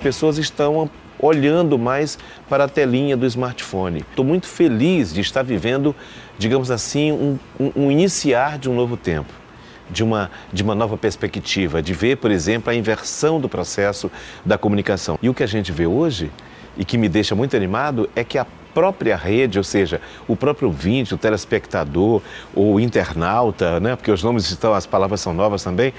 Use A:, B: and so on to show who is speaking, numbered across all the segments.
A: pessoas estão olhando mais para a telinha do smartphone. Estou muito feliz de estar vivendo, digamos assim, um, um, um iniciar de um novo tempo de uma, de uma nova perspectiva, de ver, por exemplo, a inversão do processo da comunicação. E o que a gente vê hoje, e que me deixa muito animado, é que a própria rede, ou seja, o próprio ouvinte, o telespectador, o internauta, né, porque os nomes estão, as palavras são novas também,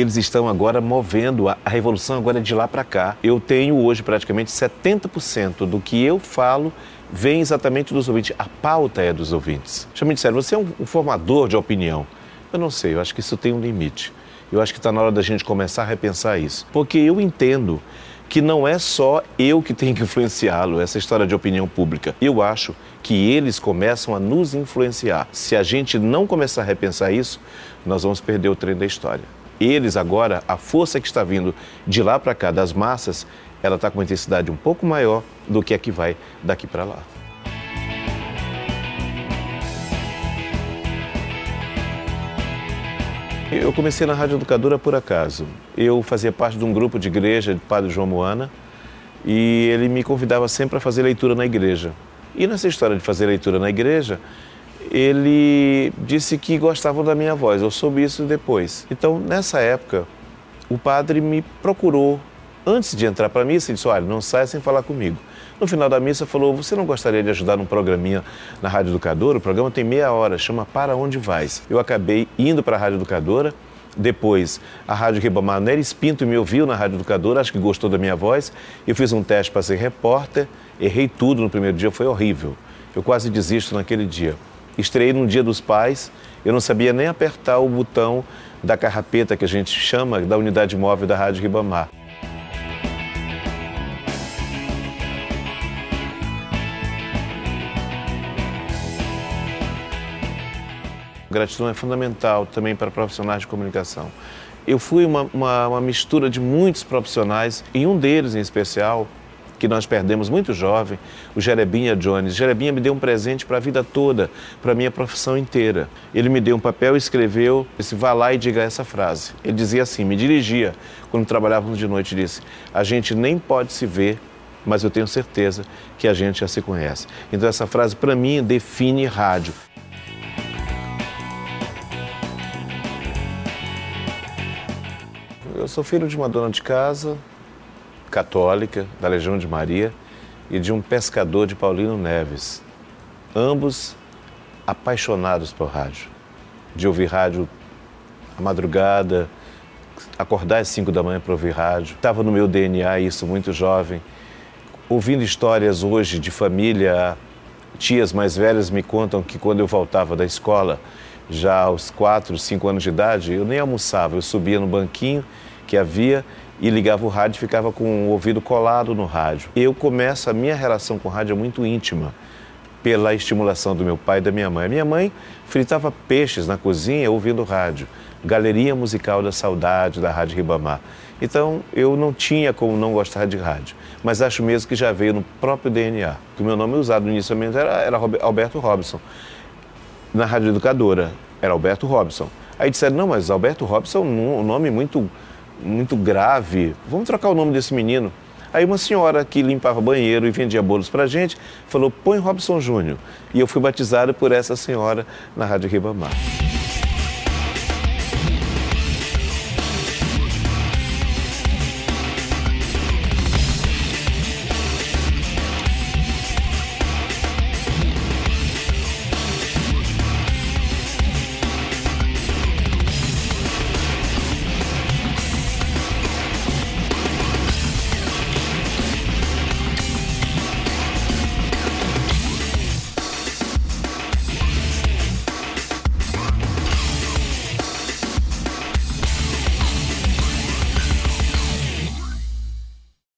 A: eles estão agora movendo, a, a revolução agora é de lá para cá. Eu tenho hoje praticamente 70% do que eu falo vem exatamente dos ouvintes. A pauta é dos ouvintes. Chama me disseram, você é um, um formador de opinião. Eu não sei, eu acho que isso tem um limite. Eu acho que está na hora da gente começar a repensar isso. Porque eu entendo que não é só eu que tenho que influenciá-lo, essa história de opinião pública. Eu acho que eles começam a nos influenciar. Se a gente não começar a repensar isso, nós vamos perder o trem da história. Eles agora, a força que está vindo de lá para cá, das massas, ela está com uma intensidade um pouco maior do que a que vai daqui para lá. Eu comecei na Rádio Educadora por acaso. Eu fazia parte de um grupo de igreja de Padre João Moana e ele me convidava sempre para fazer leitura na igreja. E nessa história de fazer leitura na igreja, ele disse que gostava da minha voz. Eu soube isso depois. Então, nessa época, o padre me procurou antes de entrar para a missa e disse: Olha, não saia sem falar comigo. No final da missa, falou: Você não gostaria de ajudar num programinha na Rádio Educadora? O programa tem meia hora, chama Para Onde Vais. Eu acabei indo para a Rádio Educadora. Depois, a Rádio Ribamar, Neres Pinto me ouviu na Rádio Educadora, acho que gostou da minha voz. Eu fiz um teste para ser repórter, errei tudo no primeiro dia, foi horrível. Eu quase desisto naquele dia. Estreiei no Dia dos Pais, eu não sabia nem apertar o botão da carrapeta que a gente chama da unidade móvel da Rádio Ribamar. Gratidão é fundamental também para profissionais de comunicação. Eu fui uma, uma, uma mistura de muitos profissionais, e um deles em especial, que nós perdemos muito jovem, o Jerebinha Jones. Jerebinha me deu um presente para a vida toda, para a minha profissão inteira. Ele me deu um papel e escreveu, disse, vá lá e diga essa frase. Ele dizia assim, me dirigia, quando trabalhávamos de noite, disse, a gente nem pode se ver, mas eu tenho certeza que a gente já se conhece. Então essa frase, para mim, define rádio. Eu sou filho de uma dona de casa, católica, da Legião de Maria, e de um pescador de Paulino Neves. Ambos apaixonados por rádio. De ouvir rádio à madrugada, acordar às 5 da manhã para ouvir rádio. Estava no meu DNA isso muito jovem. Ouvindo histórias hoje de família, tias mais velhas me contam que quando eu voltava da escola, já aos 4, 5 anos de idade, eu nem almoçava, eu subia no banquinho que havia e ligava o rádio ficava com o ouvido colado no rádio. Eu começo a minha relação com o rádio é muito íntima pela estimulação do meu pai e da minha mãe. A minha mãe fritava peixes na cozinha ouvindo rádio. Galeria Musical da Saudade da Rádio Ribamar. Então eu não tinha como não gostar de rádio, mas acho mesmo que já veio no próprio DNA. Que o meu nome usado inicialmente era, era Alberto Robson. Na Rádio Educadora era Alberto Robson. Aí disseram, não, mas Alberto Robson é um nome muito muito grave, vamos trocar o nome desse menino. Aí uma senhora que limpava banheiro e vendia bolos pra gente falou, põe Robson Júnior. E eu fui batizado por essa senhora na Rádio Ribamar.